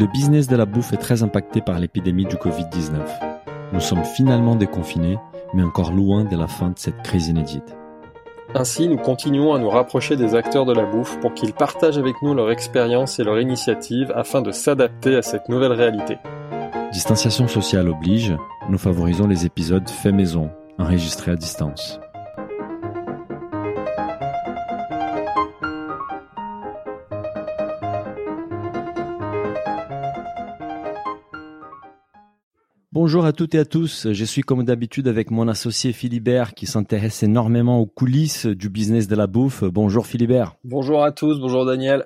Le business de la bouffe est très impacté par l'épidémie du Covid-19. Nous sommes finalement déconfinés, mais encore loin de la fin de cette crise inédite. Ainsi, nous continuons à nous rapprocher des acteurs de la bouffe pour qu'ils partagent avec nous leur expérience et leur initiative afin de s'adapter à cette nouvelle réalité. Distanciation sociale oblige, nous favorisons les épisodes faits maison, enregistrés à distance. Bonjour à toutes et à tous, je suis comme d'habitude avec mon associé Philibert qui s'intéresse énormément aux coulisses du business de la bouffe. Bonjour Philibert. Bonjour à tous, bonjour Daniel.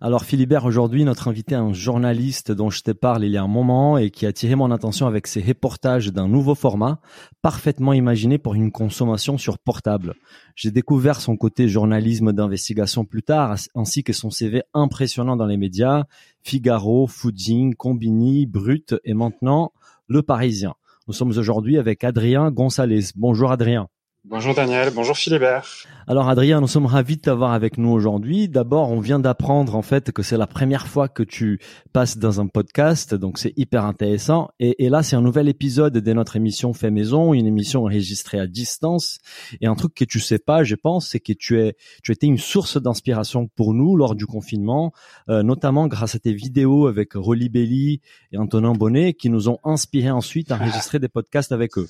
Alors Philibert, aujourd'hui notre invité est un journaliste dont je te parle il y a un moment et qui a attiré mon attention avec ses reportages d'un nouveau format, parfaitement imaginé pour une consommation sur portable. J'ai découvert son côté journalisme d'investigation plus tard, ainsi que son CV impressionnant dans les médias, Figaro, Fooding, Combini, Brut et maintenant le Parisien. Nous sommes aujourd'hui avec Adrien Gonzalez. Bonjour Adrien. Bonjour Daniel, bonjour Philibert. Alors Adrien, nous sommes ravis de t'avoir avec nous aujourd'hui. D'abord, on vient d'apprendre en fait que c'est la première fois que tu passes dans un podcast, donc c'est hyper intéressant. Et, là, c'est un nouvel épisode de notre émission Fait Maison, une émission enregistrée à distance. Et un truc que tu sais pas, je pense, c'est que tu es, tu étais une source d'inspiration pour nous lors du confinement, euh, notamment grâce à tes vidéos avec Rolly Belli et Antonin Bonnet, qui nous ont inspiré ensuite à enregistrer des podcasts avec eux.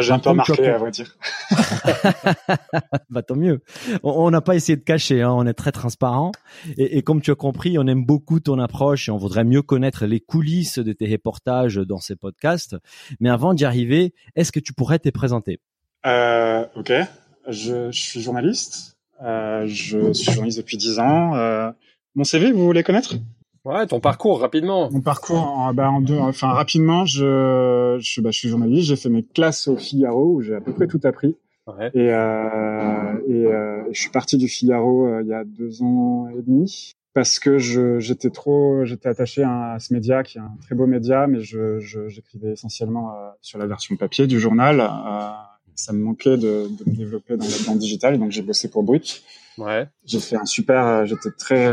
J'ai un peu remarqué, à vrai dire. bah tant mieux. On n'a pas essayé de cacher, hein, on est très transparent. Et, et, comme tu as compris, on aime beaucoup ton approche et on voudrait mieux connaître les coulisses de tes reportages dans ces podcasts. Mais avant d'y arriver, est-ce que tu pourrais te présenter? Euh, Ok, je, je, suis journaliste. Euh, je suis journaliste depuis 10 ans. Euh, mon CV, vous voulez connaître? Ouais, ton parcours rapidement. Mon parcours, bah, en deux, enfin rapidement, je, je, bah, je suis journaliste. J'ai fait mes classes au Figaro où j'ai à peu près tout appris. Ouais. Et, euh, et euh, je suis parti du Figaro euh, il y a deux ans et demi parce que j'étais trop, j'étais attaché à, ce média qui est un très beau média, mais je, j'écrivais essentiellement euh, sur la version papier du journal. Euh, ça me manquait de, de me développer dans le, le digital, donc j'ai bossé pour Brut. J'ai fait un super, euh, j'étais très,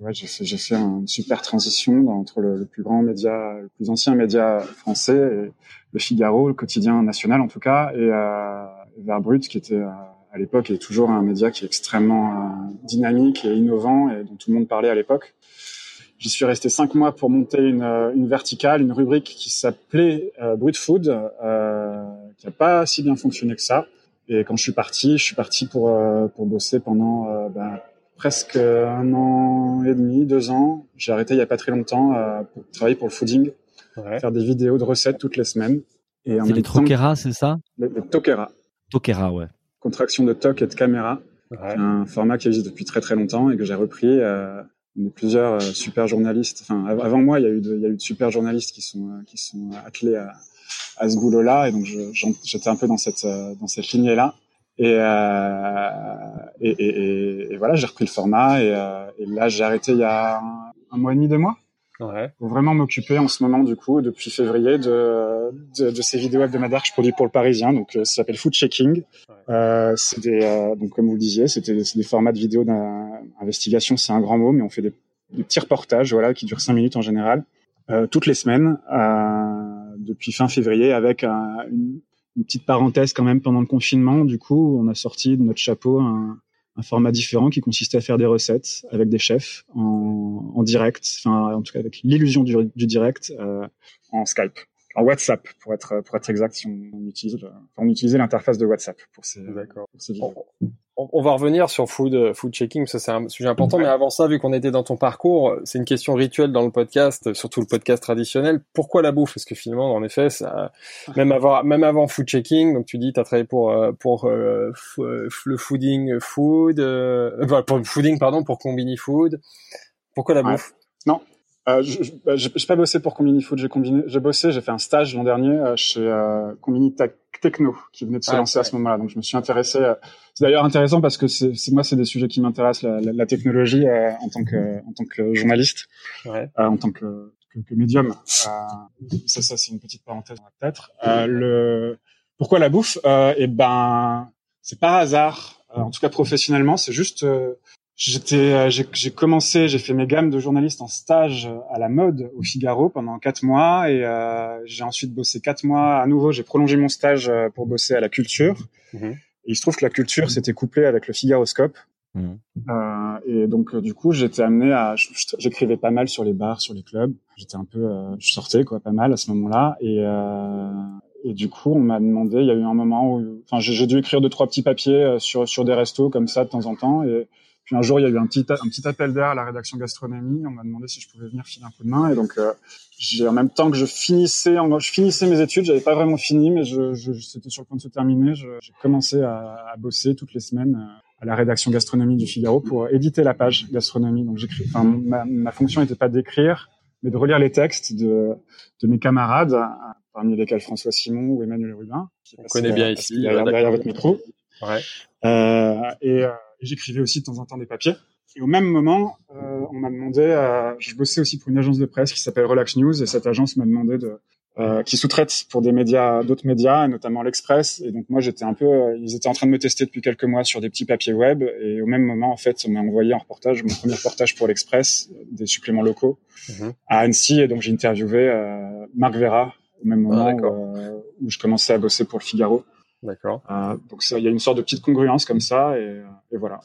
ouais, j'ai fait, j'ai une super transition entre le, plus grand média, le plus ancien média français, et le Figaro, le quotidien national en tout cas, et euh, vers Brut, qui était euh, à l'époque et toujours un média qui est extrêmement euh, dynamique et innovant et dont tout le monde parlait à l'époque. J'y suis resté cinq mois pour monter une, une verticale, une rubrique qui s'appelait euh, Brut Food, euh, qui n'a pas si bien fonctionné que ça. Et quand je suis parti, je suis parti pour euh, pour bosser pendant euh, ben, presque un an et demi, deux ans. J'ai arrêté il y a pas très longtemps euh, pour travailler pour le fooding, ouais. faire des vidéos de recettes toutes les semaines. Et c'est les Tokera, c'est ça? Les, les Tokera. Tokera, ouais. Contraction de TOC et de caméra. Ouais. un format qui existe depuis très très longtemps et que j'ai repris. Euh, on est plusieurs super journalistes. Enfin, avant moi, il y a eu de, il y a eu de super journalistes qui sont qui sont attelés à à ce boulot-là. Et donc j'étais un peu dans cette dans cette lignée-là. Et, euh, et, et, et, voilà j'ai repris le format. Et, euh, et là j'ai arrêté il y a un, un, mois et demi deux mois ouais. pour vraiment m'occuper en ce moment du coup depuis février de, de, de ces vidéos hebdomadaires que je produis pour le Parisien donc euh, ça s'appelle Food Checking ouais. euh, c'est des euh, donc comme vous le disiez c'était des formats de vidéos d'investigation c'est un grand mot mais on fait des, des, petits reportages voilà qui durent cinq minutes en général euh, toutes les semaines depuis fin février avec un, une, une, petite parenthèse quand même pendant le confinement. Du coup, on a sorti de notre chapeau un, un format différent qui consistait à faire des recettes avec des chefs en, en direct, enfin en tout cas avec l'illusion du, du, direct euh, en Skype, en WhatsApp pour être pour être exact. Si on, on utilise on utilisait l'interface de WhatsApp pour ces, pour ces vidéos. On va revenir sur food, food checking, ça c'est un sujet important. Ouais. Mais avant ça, vu qu'on était dans ton parcours, c'est une question rituelle dans le podcast, surtout le podcast traditionnel. Pourquoi la bouffe? Parce que finalement, en effet, ça, même avant, même avant food checking, donc tu dis, tu as travaillé pour pour euh, le fooding food, euh, pour le fooding pardon, pour Combini Food. Pourquoi la bouffe? Non, euh, je n'ai pas bossé pour Combini Food, j'ai combiné, j'ai bossé, j'ai fait un stage l'an dernier euh, chez euh, Combini Techno qui venait de se ah, lancer à ce moment-là. Donc je me suis intéressé. Euh, c'est d'ailleurs intéressant parce que c'est moi c'est des sujets qui m'intéressent la, la, la, technologie euh, en tant que en tant que journaliste, ouais. en tant que, que, que médium. ça ça c'est une petite parenthèse peut-être. le pourquoi la bouffe? Eh ben c'est par hasard. en tout cas professionnellement, c'est juste J'étais, euh, j'ai commencé, j'ai fait mes gammes de journaliste en stage à la mode au Figaro pendant quatre mois et euh, j'ai ensuite bossé quatre mois à nouveau. J'ai prolongé mon stage euh, pour bosser à la culture. Mhm. Et il se trouve que la culture s'était couplée avec le Figaroscope. Mhm. Euh, et donc du coup, j'étais amené à, j'écrivais pas mal sur les bars, sur les clubs. J'étais un peu, euh, je sortais quoi, pas mal à ce moment-là. Et et du coup, on m'a demandé, il y a eu un moment où, enfin, j'ai dû écrire deux trois petits papiers sur sur des restos comme ça de temps en temps et puis un jour, il y a eu un petit, un petit appel d'air à la rédaction gastronomie. On m'a demandé si je pouvais venir filer un coup de main. Et donc, euh, j'ai en même temps que je finissais, en, je finissais mes études, j'avais pas vraiment fini, mais je, je, c'était sur le point de se terminer. J'ai commencé à, à, bosser toutes les semaines euh, à la rédaction gastronomie du Figaro pour éditer la page gastronomie. Donc, j'écris. Enfin, ma, ma fonction n'était pas d'écrire, mais de relire les textes de, de mes camarades, parmi lesquels François Simon ou Emmanuel Rubin. Qui On connaît bien ici. Derrière, derrière votre micro. Ouais. Euh, et euh, j'écrivais aussi de temps en temps des papiers. Et au même moment, euh, on m'a demandé, euh, je bossais aussi pour une agence de presse qui s'appelle Relax News, et cette agence m'a demandé de, euh, qui sous-traite pour des médias, d'autres médias, notamment l'Express. Et donc moi, j'étais un peu, euh, ils étaient en train de me tester depuis quelques mois sur des petits papiers web. Et au même moment, en fait, on m'a envoyé un reportage, mon premier reportage pour l'Express, des suppléments locaux mhm. à Annecy. Et donc j'ai interviewé euh, Marc Vera au même moment ah, où, où, je commençais à bosser pour le Figaro. D'accord. Euh, donc il y a une sorte de petite congruence comme ça et, et voilà.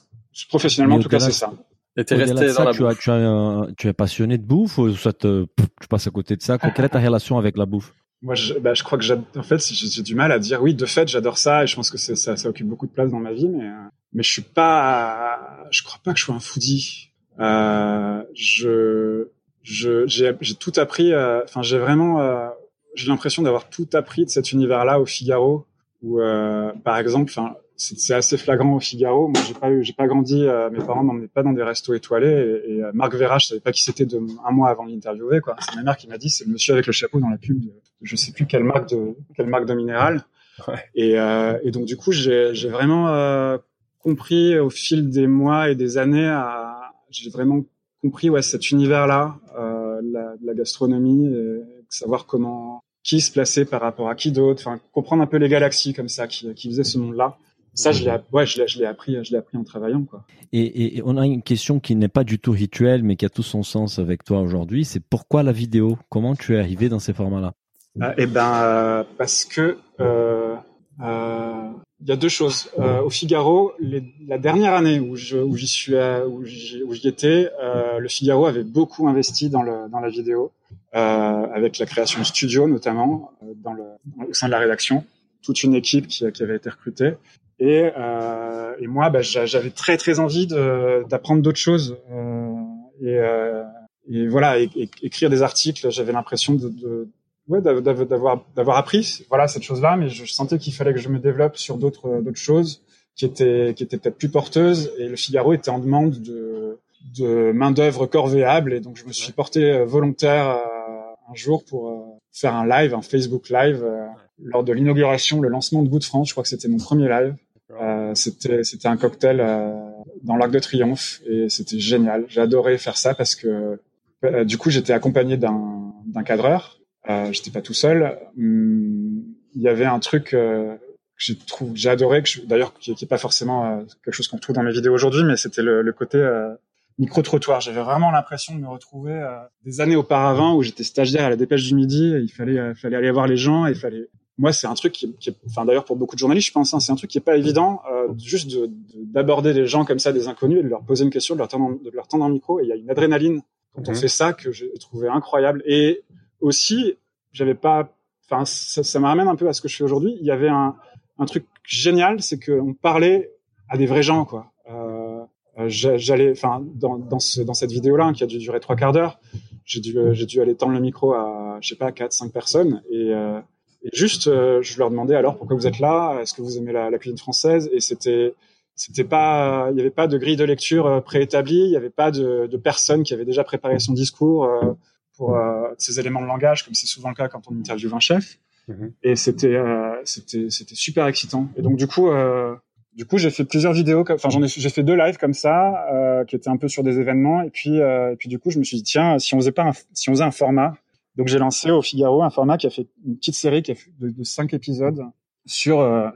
Professionnellement, en tout cas, c'est ça. Et t'es resté dans ça, la tu bouffe. As, tu, as, tu es passionné de bouffe ou soit te, tu passes à côté de ça? Quelle est ta relation avec la bouffe? Moi, je, bah, je crois que en fait, j'ai du mal à dire oui. De fait, j'adore ça et je pense que ça, ça occupe beaucoup de place dans ma vie, mais mais je suis pas, je crois pas que je sois un foodie. Euh, je je j'ai tout appris. Euh, enfin, j'ai vraiment, euh, j'ai l'impression d'avoir tout appris de cet univers-là au Figaro où, euh, par exemple, c'est assez flagrant au Figaro. Moi, j'ai pas eu, j'ai pas grandi. Euh, mes parents m'emmenaient pas dans des restos étoilés. Et, et euh, Marc Vera, je savais pas qui c'était de un mois avant de l'interviewer. Quoi. C'est ma mère qui m'a dit, c'est le monsieur avec le chapeau dans la pub de, je sais plus quelle marque de quelle marque de minéral. Ouais. Et, euh, et, donc du coup, j'ai, j'ai vraiment euh, compris au fil des mois et des années, à, j'ai vraiment compris ouais cet univers-là, la, la gastronomie, et savoir comment qui se plaçait par rapport à qui d'autre, enfin comprendre un peu les galaxies comme ça qui, qui faisaient ce monde-là. Ça, je l'ai, ouais, je l'ai, appris, je l'ai appris en travaillant, quoi. Et, et, on a une question qui n'est pas du tout rituelle, mais qui a tout son sens avec toi aujourd'hui. C'est pourquoi la vidéo? Comment tu es arrivé dans ces formats-là? Euh, Eh ben, euh, parce que euh, euh, il y a deux choses. Au Figaro, les, la dernière année où je, où j'y suis, où j'y, où j'y étais, le Figaro avait beaucoup investi dans le dans la vidéo, avec la création de studio notamment dans le au sein de la rédaction toute une équipe qui, qui avait été recrutée. Et, euh, et moi, bah, j'avais très très envie d'apprendre d'autres choses. Euh, et, euh, et, voilà, et, écrire des articles, j'avais l'impression de, de ouais, d'avoir d'avoir appris voilà cette chose-là, mais je sentais qu'il fallait que je me développe sur d'autres d'autres choses qui étaient qui étaient peut-être plus porteuses. Et le Figaro était en demande de de main d'œuvre corvéable, et donc je me suis porté euh, volontaire euh, un jour pour euh, faire un live, un Facebook live lors de l'inauguration, le lancement de Good France. Je crois que c'était mon premier live. Euh, c'était c'était un cocktail euh, dans l'Arc de Triomphe et c'était génial. J'ai adoré faire ça parce que euh, du coup j'étais accompagné d'un d'un cadreur. Euh, j'étais pas tout seul. Hum, il y avait un truc que j'ai trouvé, j'ai adoré, que d'ailleurs qui, qui est pas forcément quelque chose qu'on trouve dans mes vidéos aujourd'hui, mais c'était le, le, côté micro trottoir. J'avais vraiment l'impression de me retrouver des années auparavant où j'étais stagiaire à la Dépêche du Midi. Et il fallait fallait aller voir les gens, et il fallait moi, c'est un truc qui, qui enfin d'ailleurs pour beaucoup de journalistes, je pense, hein, c'est un truc qui est pas évident, euh, juste d'aborder les gens comme ça, des inconnus, et de leur poser une question, de leur tendre, de leur tendre un micro. Et il y a une adrénaline quand on mhm. fait ça que j'ai trouvé incroyable. Et aussi, j'avais pas, enfin, ça, ça me ramène un peu à ce que je fais aujourd'hui. Il y avait un, un truc génial, c'est qu'on parlait à des vrais gens, quoi. Euh, j'allais, enfin, dans, dans, ce, dans cette vidéo-là, hein, qui a dû durer trois quarts d'heure, j'ai dû, j'ai dû aller tendre le micro à, je sais pas, quatre, cinq personnes, et euh, et juste, euh, je leur demandais alors pourquoi vous êtes là, est-ce que vous aimez la, la cuisine française Et c'était, c'était pas, il n'y avait pas de grille de lecture euh, préétablie, il n'y avait pas de, de personne qui avait déjà préparé son discours euh, pour ces éléments de langage, comme c'est souvent le cas quand on interviewe un chef. Mm-hmm. Et c'était, c'était, c'était super excitant. Et donc du coup. Du coup, j'ai fait plusieurs vidéos, enfin j'en ai, j'ai fait deux lives comme ça, euh, qui étaient un peu sur des événements, et puis, euh, et puis du coup, je me suis dit tiens, si on faisait pas, un, si on faisait un format. Donc j'ai lancé au Figaro un format qui a fait une petite série qui a fait de, cinq épisodes sur euh,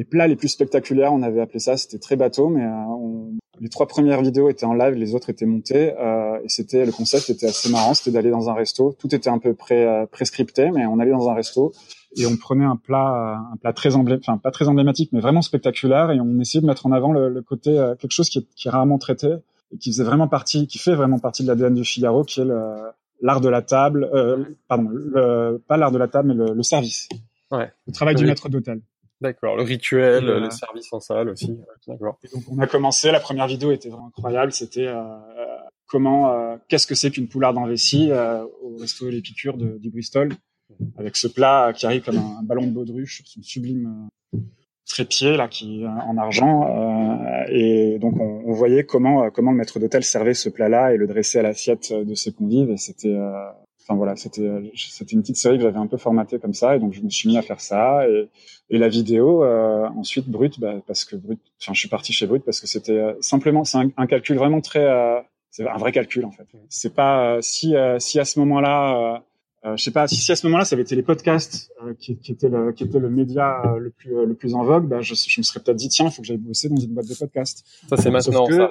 les plats les plus spectaculaires. On avait appelé ça, c'était très bateau, mais euh, on, les trois premières vidéos étaient en live, les autres étaient montées. Euh, et c'était le concept était assez marrant, c'était d'aller dans un resto. Tout était un peu pré, euh, prescripté, mais on allait dans un resto et on prenait un plat, un plat très emblématique, enfin pas très emblématique, mais vraiment spectaculaire, et on essayait de mettre en avant le, le côté quelque chose qui est, qui est, rarement traité et qui faisait vraiment partie, qui fait vraiment partie de l'ADN du Figaro, qui est l'art de la table, euh, pardon, le, pas l'art de la table, mais le, le service. Ouais. Le travail du maître d'hôtel. D'accord, le rituel, euh, le service en salle aussi. D'accord. donc on a commencé, la première vidéo était vraiment incroyable. C'était euh, comment, euh, qu'est-ce que c'est qu'une poularde en vessie euh, au resto de, du Bristol, avec ce plat qui arrive comme un, un ballon de baudruche sur son sublime trépied là qui en argent euh, et donc on, on, voyait comment comment le maître d'hôtel servait ce plat-là et le dressait à l'assiette de ses convives et c'était enfin voilà c'était c'était une petite série que j'avais un peu formatée comme ça et donc je me suis mis à faire ça et, et la vidéo euh, ensuite brut bah, parce que brut enfin je suis parti chez brut parce que c'était simplement c'est un, un, calcul vraiment très euh, c'est un vrai calcul en fait c'est pas si si à ce moment-là euh, je sais pas si, si à ce moment-là ça avait été les podcasts euh, qui, qui étaient le qui était le média euh, le plus le plus en vogue, bah, je, je me serais peut-être dit tiens, il faut que j'aille bosser dans une boîte de podcast. Ça c'est maintenant que,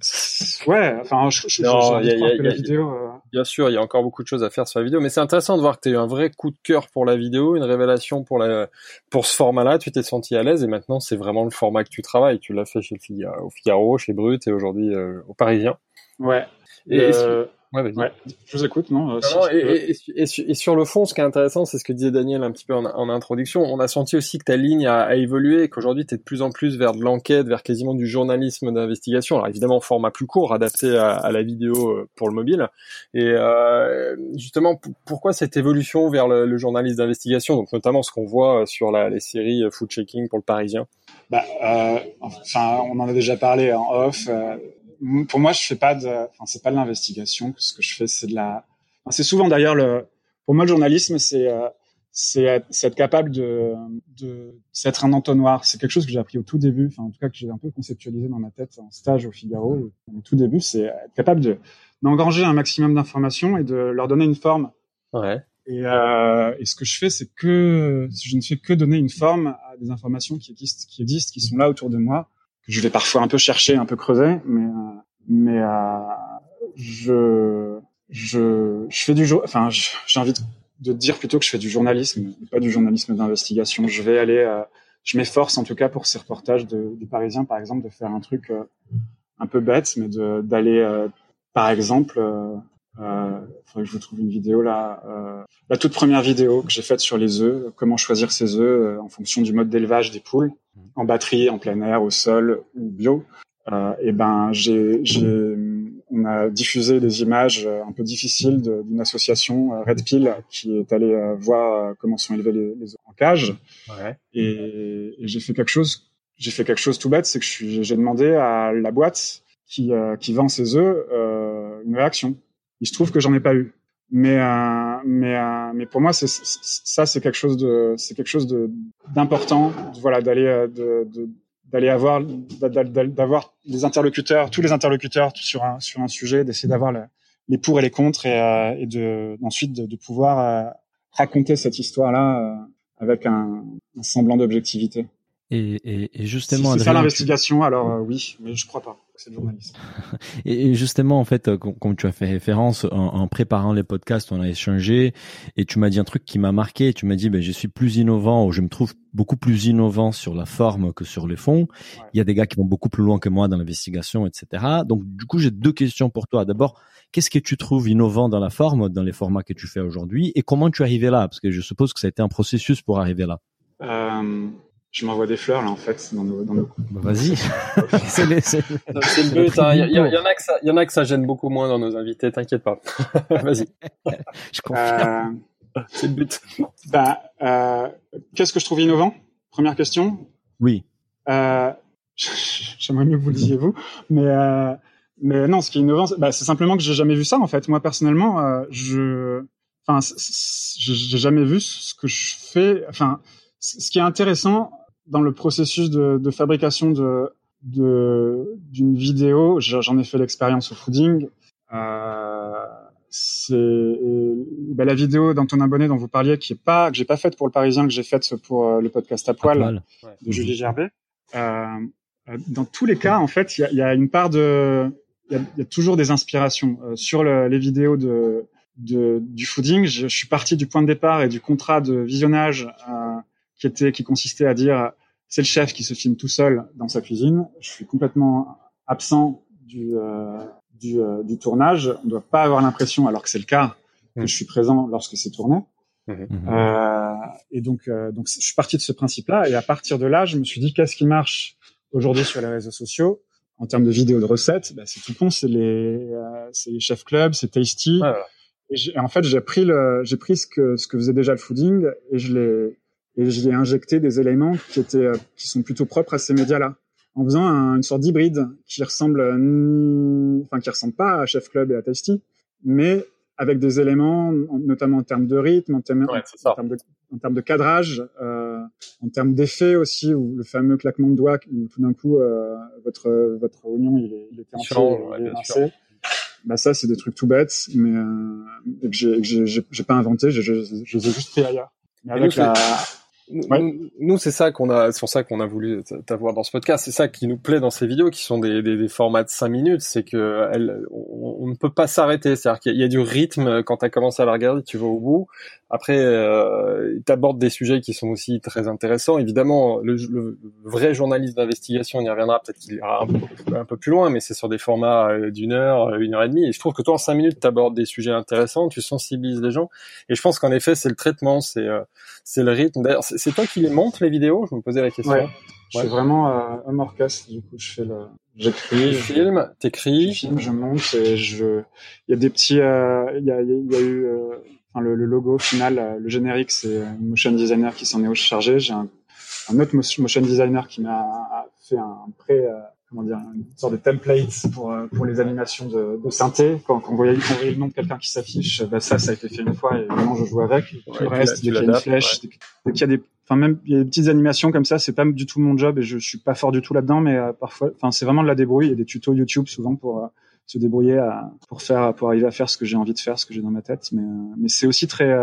ça. ouais, enfin je, je, non, y a, y a, la vidéo. Bien sûr, il y a encore beaucoup de choses à faire sur la vidéo, mais c'est intéressant de voir que tu as eu un vrai coup de cœur pour la vidéo, une révélation pour la pour ce format-là. Tu t'es senti à l'aise et maintenant c'est vraiment le format que tu travailles. Tu l'as fait chez le Figaro, au Figaro, chez Brut et aujourd'hui euh, au Parisien. Ouais. Et, euh... Ouais, ouais, je vous écoute, non, euh, si et, et, et, sur le fond, ce qui est intéressant, c'est ce que disait Daniel un petit peu en, en introduction. On a senti aussi que ta ligne a, a évolué et qu'aujourd'hui, tu es de plus en plus vers de l'enquête, vers quasiment du journalisme d'investigation. Alors évidemment, format plus court, adapté à, à, la vidéo euh, pour le mobile. Et euh, justement, pourquoi cette évolution vers le, le journalisme d'investigation? Donc notamment ce qu'on voit sur la, les séries Food Checking pour le Parisien. Bah, euh, enfin, on en a déjà parlé en off pour moi, je fais pas de, enfin, c'est pas de l'investigation. Ce que je fais, c'est de la, enfin, c'est souvent d'ailleurs le, pour moi, le journalisme, c'est, euh, c'est être capable de, de, c'est un entonnoir. C'est quelque chose que j'ai appris au tout début, enfin, en tout cas, que j'ai un peu conceptualisé dans ma tête en stage au Figaro. Au tout début, c'est être capable de, d'engranger un maximum d'informations et de leur donner une forme. Ouais. Et, euh, et, ce que je fais, c'est que je ne fais que donner une forme à des informations qui existent, qui existent, qui sont là autour de moi, je vais parfois un peu chercher, un peu creuser, mais euh, mais euh, je je je fais du. Enfin, j'ai envie de, dire plutôt que je fais du journalisme, pas du journalisme d'investigation. Je vais aller, euh, je m'efforce en tout cas pour ces reportages de, du Parisien, par exemple, de faire un truc un peu bête, mais d'aller, par exemple, euh, faudrait que je vous trouve une vidéo là. Euh, la toute première vidéo que j'ai faite sur les œufs, comment choisir ses œufs en fonction du mode d'élevage des poules en batterie, en plein air, au sol ou bio. Euh, et ben, j'ai, j'ai, on a diffusé des images euh, un peu difficiles d'une association euh, Red Pill qui est allée euh, voir comment sont élevés les, les œufs en cage. Ouais. Et, et j'ai fait quelque chose, j'ai fait quelque chose tout bête, c'est que j'ai demandé à la boîte qui, qui vend ses œufs une réaction. Il se trouve que j'en ai pas eu. Mais euh, mais euh, mais pour moi c'est ça c'est quelque chose de c'est quelque chose de d'important voilà d'aller euh, de, de d'aller avoir d'avoir des interlocuteurs tous les interlocuteurs sur un sur un sujet d'essayer d'avoir les pour et les contre et, euh, et de ensuite de, de pouvoir euh, raconter cette histoire là avec un, un semblant d'objectivité. Et, et, et justement si c'est ça l'investigation alors oui mais je crois pas c'est le journalisme. et justement, en fait, comme tu as fait référence, en, préparant les podcasts, on a échangé et tu m'as dit un truc qui m'a marqué. Tu m'as dit, ben, je suis plus innovant ou je me trouve beaucoup plus innovant sur la forme que sur les fonds. Ouais. Il y a des gars qui vont beaucoup plus loin que moi dans l'investigation, etc. Donc, du coup, j'ai deux questions pour toi. D'abord, qu'est-ce que tu trouves innovant dans la forme, dans les formats que tu fais aujourd'hui et comment tu es arrivé là? Parce que je suppose que ça a été un processus pour arriver là. Euh je m'envoie des fleurs là en fait dans nos, dans nos... Bah, vas-y. c'est le, le but. Hein. Il, y, y, en a que ça, il y en a que ça gêne beaucoup moins dans nos invités. T'inquiète pas. vas-y. Je confirme. Euh, c'est le but. Bah, euh, qu'est-ce que je trouve innovant? Première question. Oui. Euh, J'aimerais mieux que vous le disiez vous, mais euh, mais non, ce qui est innovant, bah, c'est simplement que j'ai jamais vu ça en fait. Moi personnellement, euh, je, enfin, j'ai jamais vu ce que je fais. Enfin, ce qui est intéressant dans le processus de, de fabrication de d'une vidéo, j'en ai fait l'expérience au fooding. Euh, c'est ben, la vidéo d'Antonin Bonnet dont vous parliez, qui est pas que j'ai pas faite pour le Parisien, que j'ai faite pour euh, le podcast à poil, à poil. de Julie Gerbet. Euh, dans tous les cas, en fait, il y a, y a, une part de, il y, y a, toujours des inspirations sur le, les vidéos de, de du fooding. Je, je, suis parti du point de départ et du contrat de visionnage qui était, qui consistait à dire c'est le chef qui se filme tout seul dans sa cuisine. Je suis complètement absent du, euh, du, euh, du, tournage. On ne doit pas avoir l'impression, alors que c'est le cas, que mmh. je suis présent lorsque c'est tourné. Mmh. mmh. Euh, et donc, euh, donc, je suis parti de ce principe-là. Et à partir de là, je me suis dit, qu'est-ce qui marche aujourd'hui sur les réseaux sociaux en termes de vidéos de recettes? Bah, C'est tout con, c'est les, euh, les chefs club, c'est tasty. Ouais, et, et, en fait, j'ai pris le, j'ai pris ce que ce que faisait déjà le fooding et je l'ai et j'y ai injecté des éléments qui étaient euh, qui sont plutôt propres à ces médias-là en faisant un, une sorte d'hybride qui ressemble enfin qui ressemble pas à Chef Club et à Tasty mais avec des éléments notamment en termes de rythme en termes, ouais, en, termes de, en termes de cadrage euh, en termes d'effet aussi ou le fameux claquement de doigts où tout d'un coup euh, votre votre oignon il, est, il était entier il est rincé. Bah ça c'est des trucs tout bêtes mais euh, que j'ai j'ai pas inventé je, je, je, les ai juste pris ailleurs. Mais avec la nous, nous c'est ça qu'on a, c'est pour ça qu'on a voulu t'avoir dans ce podcast. C'est ça qui nous plaît dans ces vidéos, qui sont des, des, des formats de 5 minutes. C'est que elle, on, on, ne peut pas s'arrêter. C'est-à-dire qu'il y, a du rythme quand tu as commencé à la regarder, tu vas au bout. Après, euh, tu abordes des sujets qui sont aussi très intéressants. Évidemment, le, le vrai journaliste d'investigation, on y reviendra peut-être qu'il ira un peu, un peu, plus loin, mais c'est sur des formats euh, d'une heure, une heure et demie. Et je trouve que toi, en 5 minutes, tu abordes des sujets intéressants, tu sensibilises les gens. Et je pense qu'en effet, c'est le traitement, c'est euh, c'est le rythme. D'ailleurs, c'est toi qui les montes les vidéos? Je me posais la question. Ouais. Je fais vraiment euh, un orchestre. Du coup, je fais le, j'écris, je filme, t'écris, je filme, je monte et je. Il y a des petits. Euh, il y, a, il y a eu. Euh, enfin, le, le, logo final, euh, le générique, c'est un motion designer qui s'en est chargé. J'ai un, un, autre motion designer qui m'a fait un pré comment dire, une sorte de template pour euh, pour les animations de, de synthé. Quand, quand, vous voyez, quand le nom de quelqu'un qui s'affiche, bah ça, ça a été fait une fois et vraiment je joue avec. Tout le reste, dès qu'il y a une flèche, dès qu'il y a des, enfin même il y a des petites animations comme ça, c'est pas du tout mon job et je, je suis pas fort du tout là-dedans, mais euh, parfois, enfin c'est vraiment de la débrouille et des tutos YouTube souvent pour euh, se débrouiller à, pour faire pour arriver à faire ce que j'ai envie de faire, ce que j'ai dans ma tête. Mais mais c'est aussi très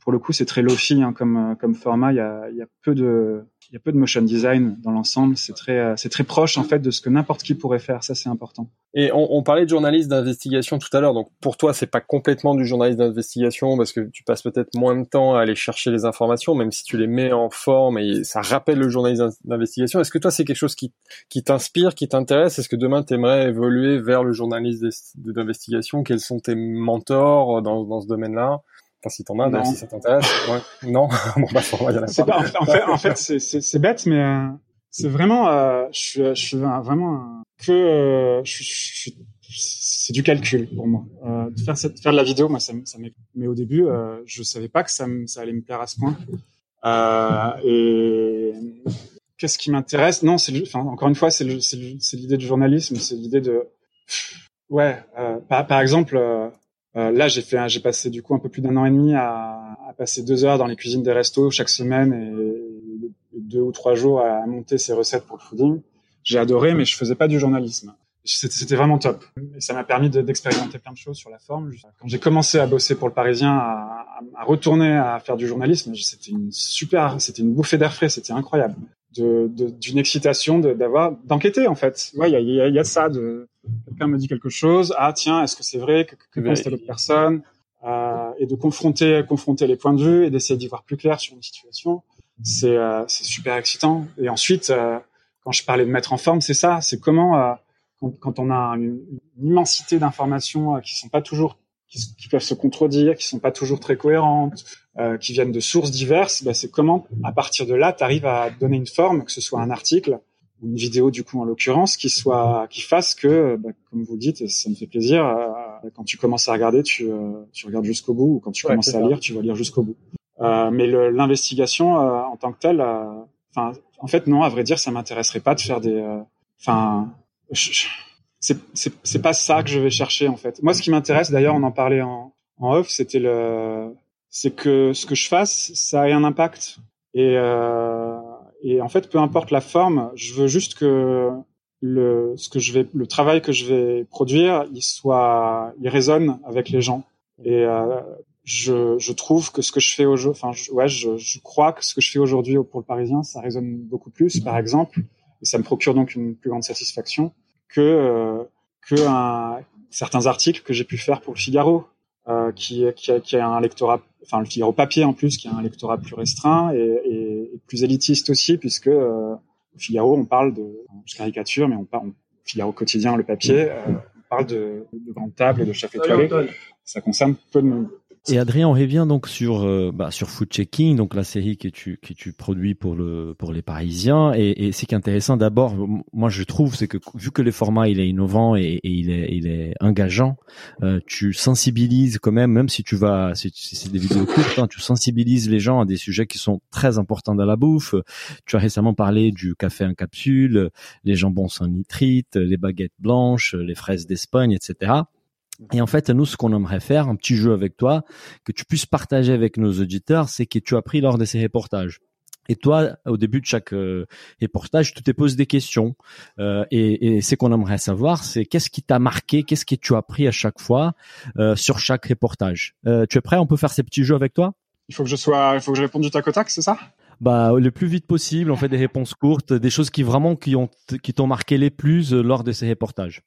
pour le coup, c'est très lofi hein, comme comme format. Il y a, il y a peu de il y a peu de motion design dans l'ensemble. C'est très, euh, c'est très proche en fait de ce que n'importe qui pourrait faire. Ça, c'est important. Et on, on parlait de journaliste d'investigation tout à l'heure. Donc pour toi, c'est pas complètement du journaliste d'investigation parce que tu passes peut-être moins de temps à aller chercher les informations, même si tu les mets en forme et ça rappelle le journaliste d'investigation. Est-ce que toi, c'est quelque chose qui, qui t'inspire, qui t'intéresse? Est-ce que demain, tu aimerais évoluer vers le journaliste d'investigation? Quels sont tes mentors dans, dans ce domaine-là? Enfin, si t'en as, si ça t'intéresse. Ouais. Non. bon, bah, y en a pas. Pas, en fait, en fait, c'est, bête, mais euh, c'est vraiment, euh, je suis, je suis vraiment que, euh, je, je, c'est du calcul pour moi. De faire cette, faire de la vidéo, moi, ça, ça mais au début, je savais pas que ça, ça allait me plaire à ce point. Et qu'est-ce qui m'intéresse? Non, c'est, enfin, encore une fois, c'est, l'idée du journalisme, c'est l'idée de, ouais, par, par exemple. Euh, là, j'ai fait, j'ai passé du coup un peu plus d'un an et demi à, à, passer deux heures dans les cuisines des restos chaque semaine et deux ou trois jours à monter ces recettes pour le fooding. J'ai adoré, mais je faisais pas du journalisme. C'était vraiment top. Et ça m'a permis d'expérimenter plein de choses sur la forme. Quand j'ai commencé à bosser pour le Parisien, à, à retourner à faire du journalisme, c'était une super, c'était une bouffée d'air frais, c'était incroyable. D'une de, excitation d'avoir d'enquêter en fait. Ouais, il y a, y, a, y a ça de quelqu'un me dit quelque chose, ah tiens, est-ce que c'est vrai, que, que pense telle autre personne, euh, et de confronter, confronter les points de vue et d'essayer d'y voir plus clair sur une situation, c'est euh, super excitant. Et ensuite, euh, quand je parlais de mettre en forme, c'est ça, c'est comment quand, quand, on a une, une immensité d'informations qui sont pas toujours qui, qui, peuvent se contredire, qui sont pas toujours très cohérentes, qui viennent de sources diverses, bah, c'est comment à partir de là, tu arrives à donner une forme, que ce soit un article, une vidéo du coup en l'occurrence qui soit qui fasse que bah, comme vous le dites et ça me fait plaisir euh, quand tu commences à regarder tu euh, tu regardes jusqu'au bout ou quand tu commences à lire tu vas lire jusqu'au bout. Euh, mais l'investigation euh, en tant que telle euh, enfin en fait non à vrai dire ça m'intéresserait pas de faire des enfin c'est c'est c'est pas ça que je vais chercher en fait. Moi ce qui m'intéresse d'ailleurs on en parlait en en off c'était le c'est que ce que je fasse ça ait un impact. Et euh, et en fait, peu importe la forme, je veux juste que le, ce que je vais, le travail que je vais produire, il soit, il résonne avec les gens. Et euh, je, je trouve que ce que je fais aujourd'hui, enfin, ouais, je, je crois que ce que je fais aujourd'hui pour le Parisien, ça résonne beaucoup plus. Par exemple, et ça me procure donc une plus grande satisfaction que que un, certains articles que j'ai pu faire pour le Figaro, euh, qui, qui, a, un lectorat, enfin le Figaro papier en plus, qui a un lectorat plus restreint et, plus élitiste aussi, puisque euh, au Figaro on parle de, je caricature, mais on parle Figaro quotidien, le papier, euh, on parle de, de grandes tables, de chefs étoilés. Ça concerne peu de monde. Et Adrien, on revient donc sur euh, bah, sur Food Checking, donc la série que tu que tu produis pour le pour les Parisiens. Et, et c'est qui est intéressant d'abord, moi je trouve, c'est que vu que le format il est innovant et, et il est il est engageant, euh, tu sensibilises quand même, même si tu vas, si, c'est des vidéos courtes, hein, tu sensibilises les gens à des sujets qui sont très importants dans la bouffe. Tu as récemment parlé du café en capsule, les jambons sans nitrite, les baguettes blanches, les fraises d'Espagne, etc. Et en fait, nous, ce qu'on aimerait faire, un petit jeu avec toi, que tu puisses partager avec nos auditeurs, c'est que tu as pris lors de ces reportages. Et toi, au début de chaque euh, reportage, tu te poses des questions. Euh, et, et ce qu'on aimerait savoir, c'est qu'est-ce qui t'a marqué, qu'est-ce que tu as appris à chaque fois euh, sur chaque reportage. Euh, tu es prêt? On peut faire ces petits jeux avec toi? Il faut que je sois, il faut que je réponde du tac au tac, c'est ça? Bah le plus vite possible. On fait des réponses courtes, des choses qui vraiment qui ont qui t'ont marqué les plus lors de ces reportages.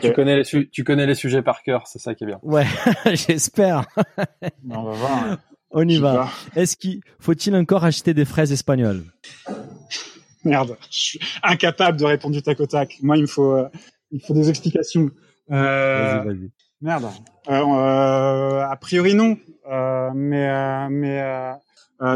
Tu connais les tu connais les sujets par cœur, c'est ça qui est bien. Ouais, j'espère. on va voir. On y va. Est-ce qu'il faut-il encore acheter des fraises espagnoles? Merde, je suis incapable de répondre du tac au tac. Moi, il me faut euh, il faut des explications. Euh, vas-y, vas-y. Merde. Euh, euh, a priori non, euh, mais mais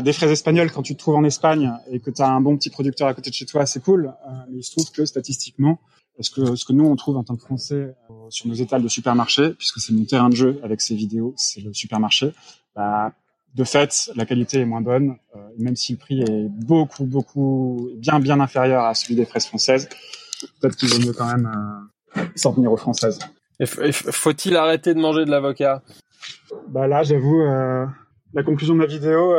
des fraises espagnoles quand tu te trouves en Espagne et que tu as un bon petit producteur à côté de chez toi, c'est cool. mais il se trouve que statistiquement, ce que, ce que nous on trouve en tant que Français euh, sur nos étals de supermarché, puisque c'est mon terrain de jeu avec ces vidéos, c'est le supermarché, bah, de fait, la qualité est moins bonne, euh, même si le prix est beaucoup, beaucoup, bien, bien inférieur à celui des fraises françaises. Peut-être qu'il vaut mieux quand même euh, s'en tenir aux françaises. Faut-il arrêter de manger de l'avocat? Bah là, j'avoue, euh, la conclusion de ma vidéo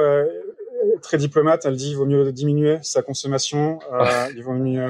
très diplomate, elle dit il vaut mieux diminuer sa consommation, euh, il vaut mieux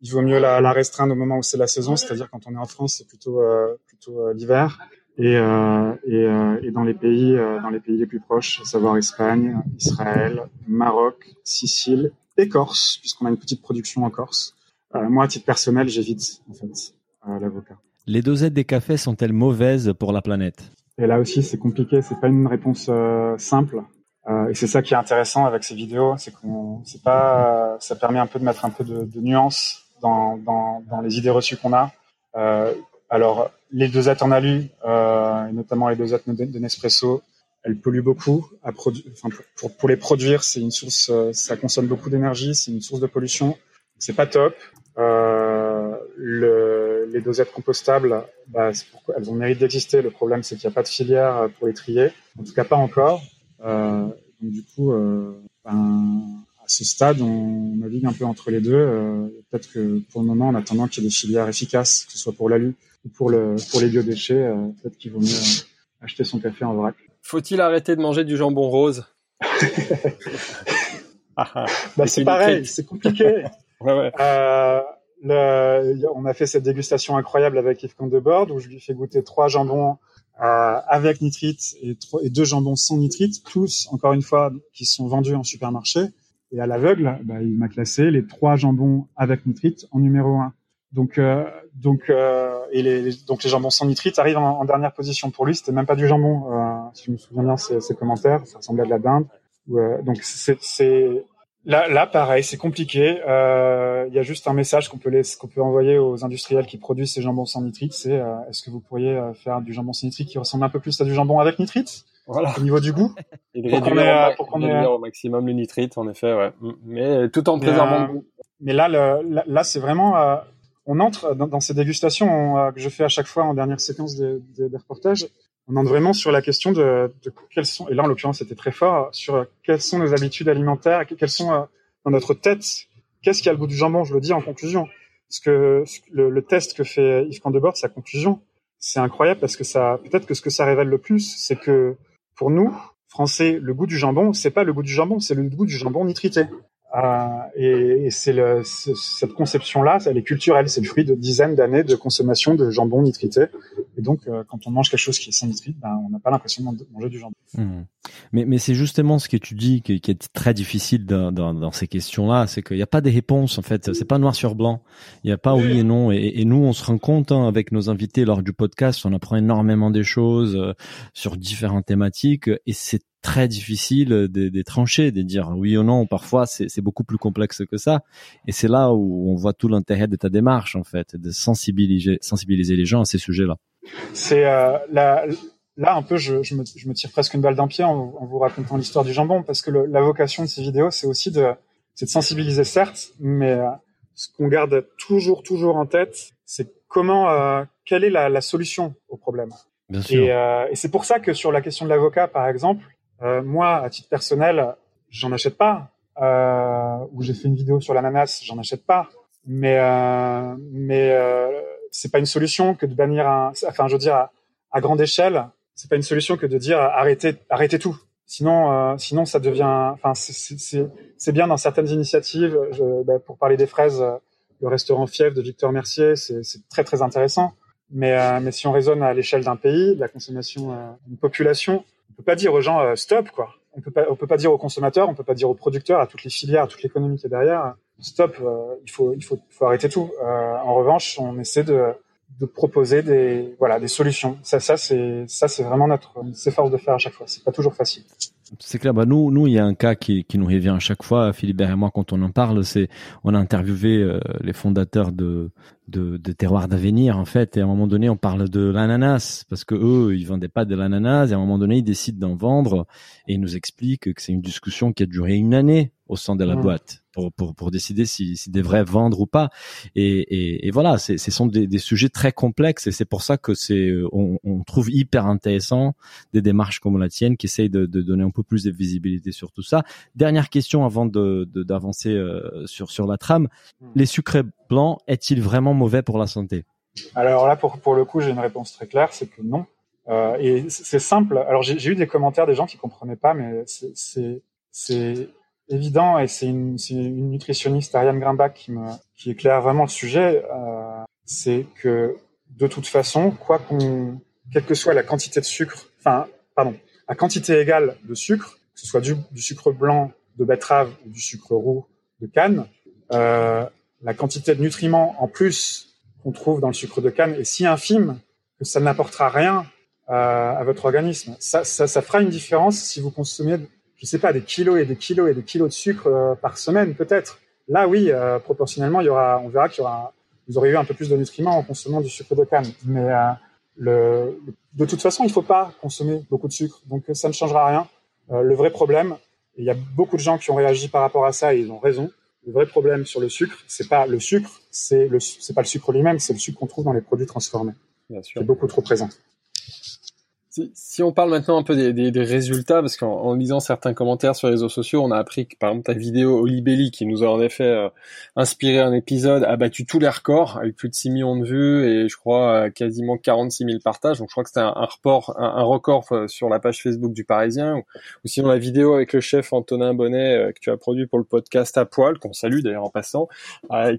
il vaut mieux la, la restreindre au moment où c'est la saison, c'est-à-dire quand on est en France, c'est plutôt euh, plutôt euh, l'hiver. Et, euh, et, euh, et, dans les pays dans les pays les plus proches, à savoir Espagne, Israël, Maroc, Sicile et Corse, puisqu'on a une petite production en Corse. moi, à titre personnel, j'évite en fait l'avocat. Les dosettes des cafés sont-elles mauvaises pour la planète? Et là aussi, c'est compliqué. C'est pas une réponse simple. Euh, et c'est ça qui est intéressant avec ces vidéos, c'est qu'on, c'est pas, ça permet un peu de mettre un peu de, de nuance dans, dans, dans, les idées reçues qu'on a. Euh, alors, les dosettes en alu, euh, et notamment les dosettes de Nespresso, elles polluent beaucoup. À produ enfin, pour, pour, les produire, c'est une source, ça consomme beaucoup d'énergie, c'est une source de pollution. C'est pas top. Euh, le, les dosettes compostables, bah, elles ont mérite d'exister. Le problème, c'est qu'il n'y a pas de filière pour les trier. En tout cas, pas encore. Euh, donc du coup, euh, ben, à ce stade, on navigue un peu entre les deux. Euh, peut-être que pour le moment, en attendant qu'il y ait des filières efficaces, que ce soit pour l'alu ou pour le pour les biodéchets, peut-être qu'il vaut mieux acheter son café en vrac. Faut-il arrêter de manger du jambon rose? Bah, c'est pareil, c'est compliqué. ouais, ouais. Euh, le, on a fait cette dégustation incroyable avec Yves Candebord où je lui fais goûter trois jambons euh, avec nitrite et, et, deux jambons sans nitrite, tous, encore une fois, qui sont vendus en supermarché. Et à l'aveugle, bah, il m'a classé les trois jambons avec nitrite en numéro un. Donc, euh, donc, euh, et les, donc les jambons sans nitrite arrivent en, en dernière position. Pour lui, c'était même pas du jambon. Euh, si je me souviens bien, ses, ses commentaires, ça ressemblait à de la dinde. Euh, donc, c'est Là, là, pareil, c'est compliqué. Euh, il y a juste un message qu'on peut laisser, qu'on peut envoyer aux industriels qui produisent ces jambons sans nitrite. C'est euh, est-ce que vous pourriez euh, faire du jambon sans nitrite qui ressemble un peu plus à du jambon avec nitrite? Voilà. au niveau du goût? Et pour qu'on ait, pour qu'on ait... au maximum le nitrite, en effet, ouais. Mais tout en préservant le goût. Mais là, le, là, là c'est vraiment, on entre dans, dans ces dégustations que je fais à chaque fois en dernière séquence des, des, des reportages on entre vraiment sur la question de, de, quelles sont, et là en l'occurrence c'était très fort, sur quelles sont nos habitudes alimentaires, quelles sont euh, dans notre tête, qu'est-ce qui a le goût du jambon, je le dis en conclusion. Parce que le, le test que fait Yves Candebord, sa conclusion, c'est incroyable parce que ça, peut-être que ce que ça révèle le plus, c'est que pour nous, Français, le goût du jambon, c'est pas le goût du jambon, c'est le goût du jambon nitrité. Euh, et, et c'est cette conception-là, elle est culturelle, c'est le fruit de dizaines d'années de consommation de jambon nitrité. Et donc, euh, quand on mange quelque chose qui est sans nitrite, ben, on n'a pas l'impression de manger du jambon. Mmh. Mais, c'est justement ce que tu dis qui, est très difficile dans, ces questions-là, c'est qu'il n'y a pas des réponses en fait, c'est pas noir sur blanc, il n'y a pas oui et non. Et, et, nous, on se rend compte hein, avec nos invités lors du podcast, on apprend énormément des choses euh, sur différentes thématiques, et c'est très difficile de, de trancher, de dire oui ou non. Parfois, c'est beaucoup plus complexe que ça. Et c'est là où on voit tout l'intérêt de ta démarche, en fait, de sensibiliser, sensibiliser les gens à ces sujets-là. C'est euh, là, là un peu, je, je, me, je, me, tire presque une balle d'un pied en, en, vous racontant l'histoire du jambon, parce que le, la vocation de ces vidéos, c'est aussi de, de sensibiliser, certes, mais euh, ce qu'on garde toujours, toujours en tête, c'est comment, euh, quelle est la, la, solution au problème. Bien sûr. Et, et c'est pour ça que sur la question de l'avocat, par exemple, euh, moi, à titre personnel, j'en achète pas. Euh, ou j'ai fait une vidéo sur l'ananas, j'en achète pas. Mais euh, mais euh, c'est pas une solution que de bannir un. Enfin, je veux dire à, grande échelle, c'est pas une solution que de dire arrêtez arrêtez tout. Sinon, euh, sinon ça devient. Enfin, c'est bien dans certaines initiatives. Je, bah, pour parler des fraises, le restaurant Fief de Victor Mercier, c'est très très intéressant. Mais euh, mais si on raisonne à l'échelle d'un pays, de la consommation euh, d'une population, on peut pas dire aux gens euh, stop quoi. On peut pas, on peut pas dire aux consommateurs, on peut pas dire aux producteurs, à toutes les filières, à toute l'économie qui est derrière, stop. Euh, il faut, il faut, faut arrêter tout. Euh, en revanche, on essaie de, de proposer des, voilà, des solutions. Ça, ça c'est, ça c'est vraiment notre, s'efforce de faire à chaque fois. C'est pas toujours facile. C'est clair. Bah nous, nous, il y a un cas qui, qui nous revient à chaque fois, Philibert et moi, quand on en parle, c'est on a interviewé les fondateurs de de, de Terroir d'avenir en fait, et à un moment donné, on parle de l'ananas parce que eux, ils vendaient pas de l'ananas, et à un moment donné, ils décident d'en vendre, et ils nous expliquent que c'est une discussion qui a duré une année au sein de la mmh. boîte pour, pour, pour décider si, si des vrais vendre ou pas. Et, et, et voilà, ce sont des, des, sujets très complexes et c'est pour ça que c'est on, on, trouve hyper intéressant des démarches comme la tienne qui essayent de, de, donner un peu plus de visibilité sur tout ça. Dernière question avant de d'avancer euh, sur sur la trame. Mmh. Les sucres blancs est-il vraiment mauvais pour la santé? Alors là, pour pour le coup, j'ai une réponse très claire, c'est que non. Euh, et c'est simple. Alors j'ai eu des commentaires des gens qui comprenaient pas, mais c'est évident et c'est une, une, nutritionniste Ariane Grimbach qui me qui éclaire vraiment le sujet. Euh, c'est que de toute façon, quoi qu'on, quelle que soit la quantité de sucre, enfin, pardon, la quantité égale de sucre, que ce soit du, du sucre blanc de betterave ou du sucre roux de canne, euh, la quantité de nutriments en plus qu'on trouve dans le sucre de canne est si infime que ça n'apportera rien euh, à votre organisme. Ça, ça, ça fera une différence si vous consommez je sais pas, des kilos et des kilos et des kilos de sucre euh, par semaine, peut-être. Là, oui, euh, proportionnellement, il y aura, on verra qu'il y aura, vous aurez eu un peu plus de nutriments en consommant du sucre de canne. Mais euh, le, de toute façon, il faut pas consommer beaucoup de sucre, donc ça ne changera rien. le vrai problème, il y a beaucoup de gens qui ont réagi par rapport à ça et ils ont raison. Le vrai problème sur le sucre, c'est pas le sucre, c'est le, c'est pas le sucre lui-même, c'est le sucre qu'on trouve dans les produits transformés. Bien sûr. C'est beaucoup trop présent. Si, on parle maintenant un peu des, des, des résultats, parce qu'en lisant certains commentaires sur les réseaux sociaux, on a appris que par exemple ta vidéo Olibelli, qui nous a en effet euh, inspiré un épisode, a battu tous les records, avec plus de 6 millions de vues et je crois quasiment 46 000 partages. Donc je crois que c'était un, un, report, un, record euh, sur la page Facebook du Parisien. Ou, sinon la vidéo avec le chef Antonin Bonnet euh, que tu as produit pour le podcast à poil, qu'on salue d'ailleurs en passant,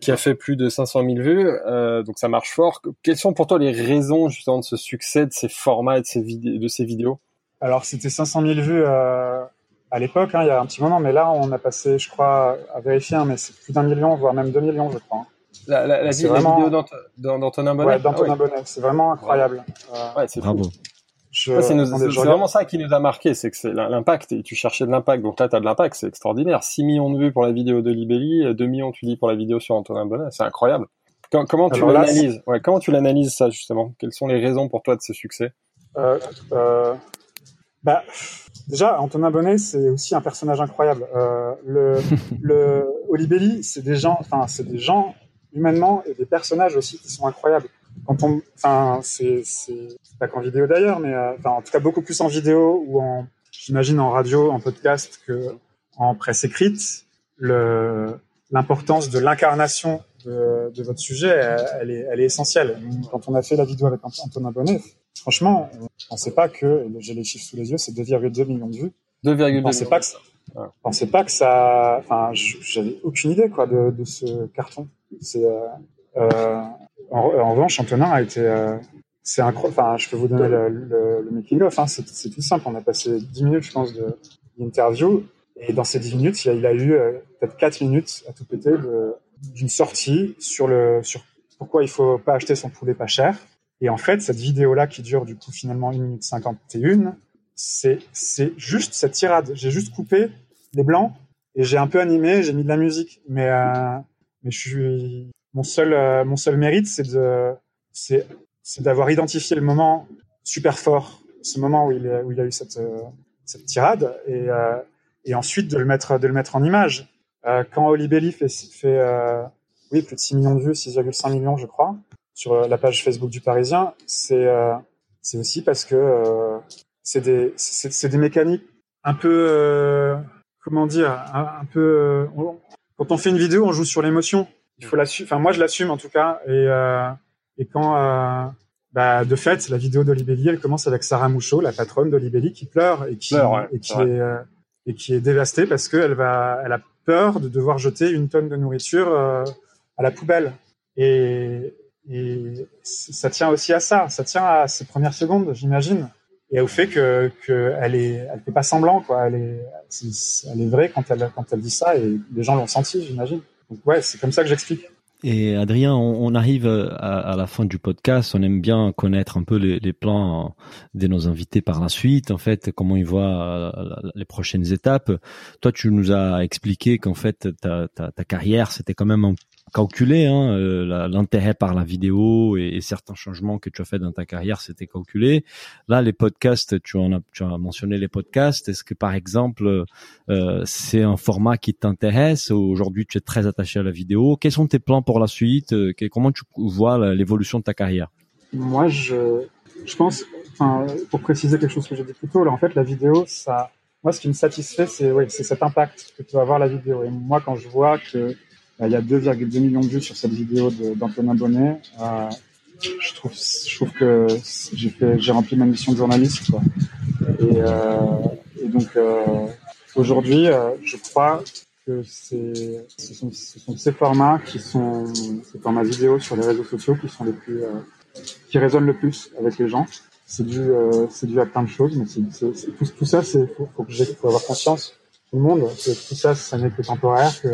qui a fait plus de 500 000 vues. donc ça marche fort. Quelles sont pour toi les raisons justement de ce succès, de ces formats et de ces vidéos de ces vidéos Alors, c'était 500 000 vues euh, à l'époque, hein, il y a un petit moment, mais là, on a passé, je crois, à vérifier, hein, mais c'est plus d'un million, voire même deux millions, je crois. Hein. La, la, la, vidéo d'Antonin Bonnet? Ouais, d'Antonin ah, Bonnet, c'est vraiment incroyable. Ouais, c'est bravo. C'est vraiment ça qui nous a marqué, c'est que c'est l'impact, et tu cherchais de l'impact, donc là, tu as de l'impact, c'est extraordinaire. 6 millions de vues pour la vidéo de Libelli, 2 millions, tu dis, pour la vidéo sur Antonin Bonnet, c'est incroyable. Comment, tu l'analyses? ouais, Comment tu l'analyses ça, justement? Quelles sont les raisons pour toi de ce succès? Euh, euh, bah, déjà, Antonin Bonnet, c'est aussi un personnage incroyable. Euh, le, le Olibelli, c'est des gens, enfin, c'est des gens humainement et des personnages aussi qui sont incroyables. Quand on, enfin, c'est, c'est pas qu'en vidéo d'ailleurs, mais enfin, en tout cas beaucoup plus en vidéo ou en, j'imagine en radio, en podcast que en presse écrite. Le, l'importance de l'incarnation de, de, votre sujet, elle, est, elle est essentielle. Quand on a fait la vidéo avec Antonin Bonnet, franchement, on ne pensait pas que, j'ai les chiffres sous les yeux, c'est 2,2 millions de vues. 2,2 millions. Pas que, je pensais pas que ça. Enfin, j'avais aucune idée quoi de, de ce carton. C'est euh, en, en, revanche, Antonin a été c'est incroyable. Enfin, je peux vous donner le, le, le making of. Hein. C'est tout simple. On a passé 10 minutes, je pense, d'interview. Et dans ces 10 minutes, il a, il a eu euh, peut-être 4 minutes à tout péter d'une sortie sur le sur pourquoi il faut pas acheter son poulet pas cher. Et en fait, cette vidéo-là qui dure du coup finalement 1 minute 51, c'est c'est juste cette tirade. J'ai juste coupé les blancs et j'ai un peu animé, j'ai mis de la musique. Mais euh, mais je suis mon seul euh, mon seul mérite, c'est de c'est c'est d'avoir identifié le moment super fort, ce moment où il, où il a eu cette, euh, cette tirade, et, euh, et ensuite de le mettre, de le mettre en image. Euh, quand Oli Belly fait, fait oui, plus de 6 millions de vues, 6,5 millions, je crois, sur la page Facebook du Parisien, c'est c'est aussi parce que c'est des, c'est des mécaniques un peu, comment dire, un, peu. quand on fait une vidéo, on joue sur l'émotion. Il faut l'assumer. Enfin, moi, je l'assume en tout cas, et et quand, euh, bah, de fait, la vidéo d'Olibelli, elle commence avec Sarah Mouchot, la patronne d'Olibelli, qui pleure et qui, et qui est, euh, et qui est dévastée parce qu'elle va, elle a peur de devoir jeter une tonne de nourriture euh, à la poubelle. Et, et ça tient aussi à ça. Ça tient à ses premières secondes, j'imagine, et au fait que qu'elle est, elle fait pas semblant, quoi. Elle est, elle est vraie quand elle quand elle dit ça, et les gens l'ont senti, j'imagine. Donc ouais, c'est comme ça que j'explique. Et Adrien, on, arrive à, la fin du podcast. On aime bien connaître un peu les, plans de nos invités par la suite. En fait, comment ils voient euh, les prochaines étapes. Toi, tu nous as expliqué qu'en fait, ta, ta, ta carrière, c'était quand même un calculé. Hein, euh, L'intérêt par la vidéo et, certains changements que tu as fait dans ta carrière, c'était calculé. Là, les podcasts, tu en as, mentionné les podcasts. Est-ce que par exemple, euh, c'est un format qui t'intéresse Aujourd'hui, tu es très attaché à la vidéo? Quels sont tes plans pour la suite? Euh, Comment tu vois l'évolution de ta carrière? Moi, je, pense, pour préciser quelque chose que j'ai dit plus tôt, en fait, la vidéo, ça, moi, ce qui me satisfait, c'est cet impact que peut avoir la vidéo. Et moi, quand je vois que il y a 2,2 millions de vues sur cette vidéo d'Antonin Bonnet. Euh, je trouve, je trouve que j'ai j'ai rempli ma mission de journaliste. Et, euh, et donc euh, aujourd'hui, euh, je crois que ce sont, ce sont ces formats qui sont, ces formats vidéo sur les réseaux sociaux qui sont les plus, euh, qui résonnent le plus avec les gens. C'est dû, euh, c'est dû à plein de choses, mais c'est, tout, tout ça, c'est faut, faut, faut avoir conscience tout le monde que tout ça, ça n'est que temporaire, que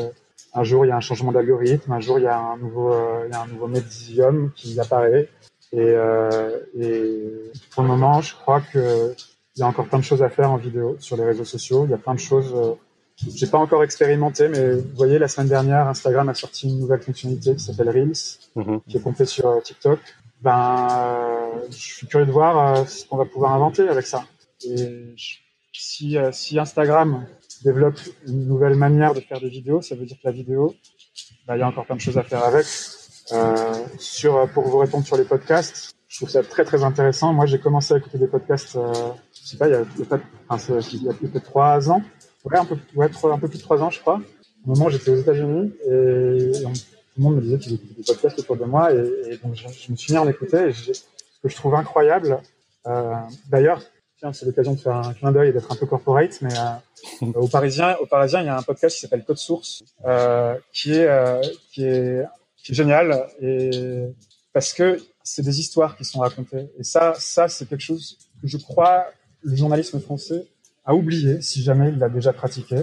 un jour il y a un changement d'algorithme, un jour il y a un nouveau, euh, il y a un nouveau médium qui apparaît. Et, euh, et pour le moment, je crois que il y a encore plein de choses à faire en vidéo sur les réseaux sociaux. Il y a plein de choses. Euh, j'ai pas encore expérimenté, mais vous voyez, la semaine dernière, Instagram a sorti une nouvelle fonctionnalité qui s'appelle Reels, mhm. qui est comptée sur euh, TikTok. Ben, euh, je suis curieux de voir ce qu'on va pouvoir inventer avec ça. Et si, si Instagram développe une nouvelle manière de faire des vidéos, ça veut dire que la vidéo, bah, il y a encore plein de choses à faire avec. Euh, sur, pour vous répondre sur les podcasts, je trouve ça très très intéressant. Moi, j'ai commencé à écouter des podcasts, euh, je sais pas, il y a peut-être trois ans, ouais, un peu, ouais, un peu plus de trois ans, je crois. Au moment où j'étais aux États-Unis et, tout le monde me disait qu'ils écoutaient des podcasts autour de moi et, donc je, me suis mis en écouter. Et ce que je trouve incroyable, euh, d'ailleurs, c'est l'occasion de faire un clin d'œil et d'être un peu corporate, mais euh, au Parisien, au Parisien, il y a un podcast qui s'appelle Code Source, euh, qui est euh, qui est qui est génial et parce que c'est des histoires qui sont racontées et ça ça c'est quelque chose que je crois le journalisme français a oublié si jamais il l'a déjà pratiqué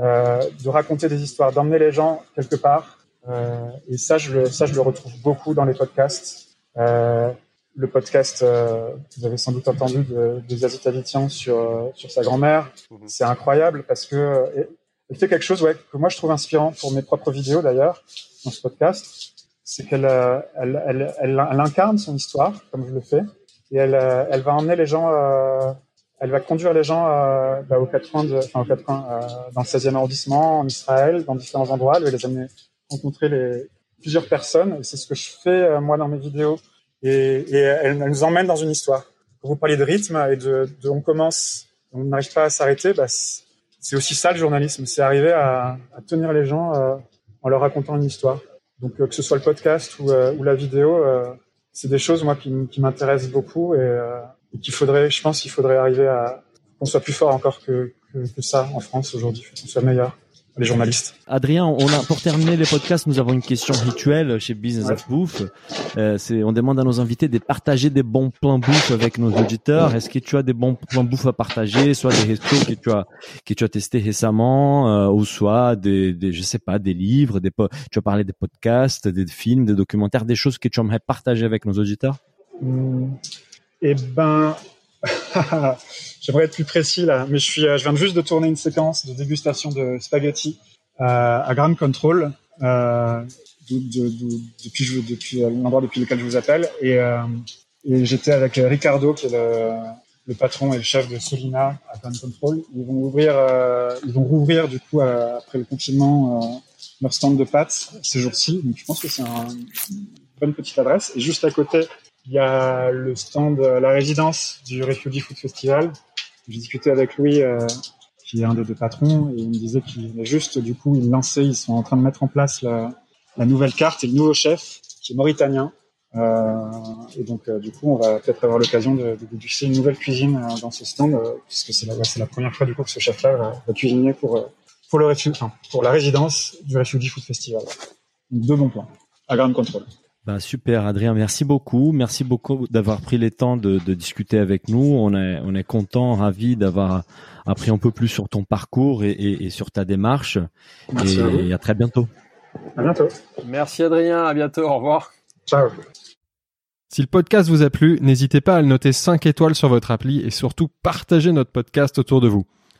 euh, de raconter des histoires, d'emmener les gens quelque part et ça je le ça je le retrouve beaucoup dans les podcasts. Le podcast, euh, vous avez sans doute entendu de, de Zazie sur euh, sur sa grand-mère. Mhm. C'est incroyable parce que euh, elle fait quelque chose ouais, que moi je trouve inspirant pour mes propres vidéos d'ailleurs dans ce podcast. C'est qu'elle elle, elle, elle, incarne son histoire comme je le fais et elle, elle va emmener les gens, elle va conduire les gens bah, aux quatre coins, de, enfin aux quatre coins dans le 16e arrondissement en Israël, dans différents endroits. Elle va les amener rencontrer les plusieurs personnes. C'est ce que je fais moi dans mes vidéos et, et elle, nous emmène dans une histoire. Pour vous parler de rythme et de, de on commence, on n'arrive pas à s'arrêter, bah, c'est aussi ça le journalisme, c'est arriver à, à, tenir les gens euh, en leur racontant une histoire. Donc euh, que ce soit le podcast ou, euh, ou la vidéo, c'est des choses moi qui, qui m'intéressent beaucoup et, et qu'il faudrait, je pense qu'il faudrait arriver à, qu'on soit plus fort encore que, que, que ça en France aujourd'hui, qu'on soit meilleur les journalistes. Adrien, on a pour terminer les podcasts, nous avons une question rituelle chez Business of Bouffe. Euh, c'est, on demande à nos invités de partager des bons plans bouffe avec nos auditeurs. Est-ce que tu as des bons plans bouffe à partager, soit des restos que tu as que tu as testé récemment, euh, ou soit des, des, je sais pas, des livres, des tu as parlé des podcasts, des films, des documentaires, des choses que tu aimerais partager avec nos auditeurs? Mmh. Eh ben, J'aimerais être plus précis là, mais je suis, euh, je viens juste de tourner une séquence de dégustation de spaghetti euh, à Grand Control euh, depuis, depuis l'endroit depuis lequel je vous appelle, et, et j'étais avec Ricardo qui est le, le, patron et le chef de Solina à Grand Control. Ils vont ouvrir, ils vont rouvrir du coup après le confinement leur stand de pâtes ces jours-ci. Donc je pense que c'est une bonne petite adresse. Et juste à côté, il y a le stand, la résidence du Refugee Food Festival. J'ai discuté avec Louis, euh, qui est un des deux patrons, et il me disait qu'il est juste, du coup, il lançait, ils sont en train de mettre en place la, la nouvelle carte et le nouveau chef, qui est mauritanien. Euh, et donc, euh, du coup, on va peut-être avoir l'occasion de, de une nouvelle cuisine euh, dans ce stand, euh, puisque c'est la, la première fois, du coup, que ce chef-là va, va, cuisiner pour, pour, le enfin, pour la résidence du Refugee Food Festival. Donc, deux bons plans, à grande contrôle. Bah super Adrien, merci beaucoup, merci beaucoup d'avoir pris le temps de, de, discuter avec nous. On est on est content, ravi d'avoir appris un peu plus sur ton parcours et, et, et sur ta démarche. Merci et à, très bientôt. À bientôt. Merci Adrien, à bientôt, au revoir. Ciao. Si le podcast vous a plu, n'hésitez pas à le noter 5 étoiles sur votre appli et surtout partagez notre podcast autour de vous.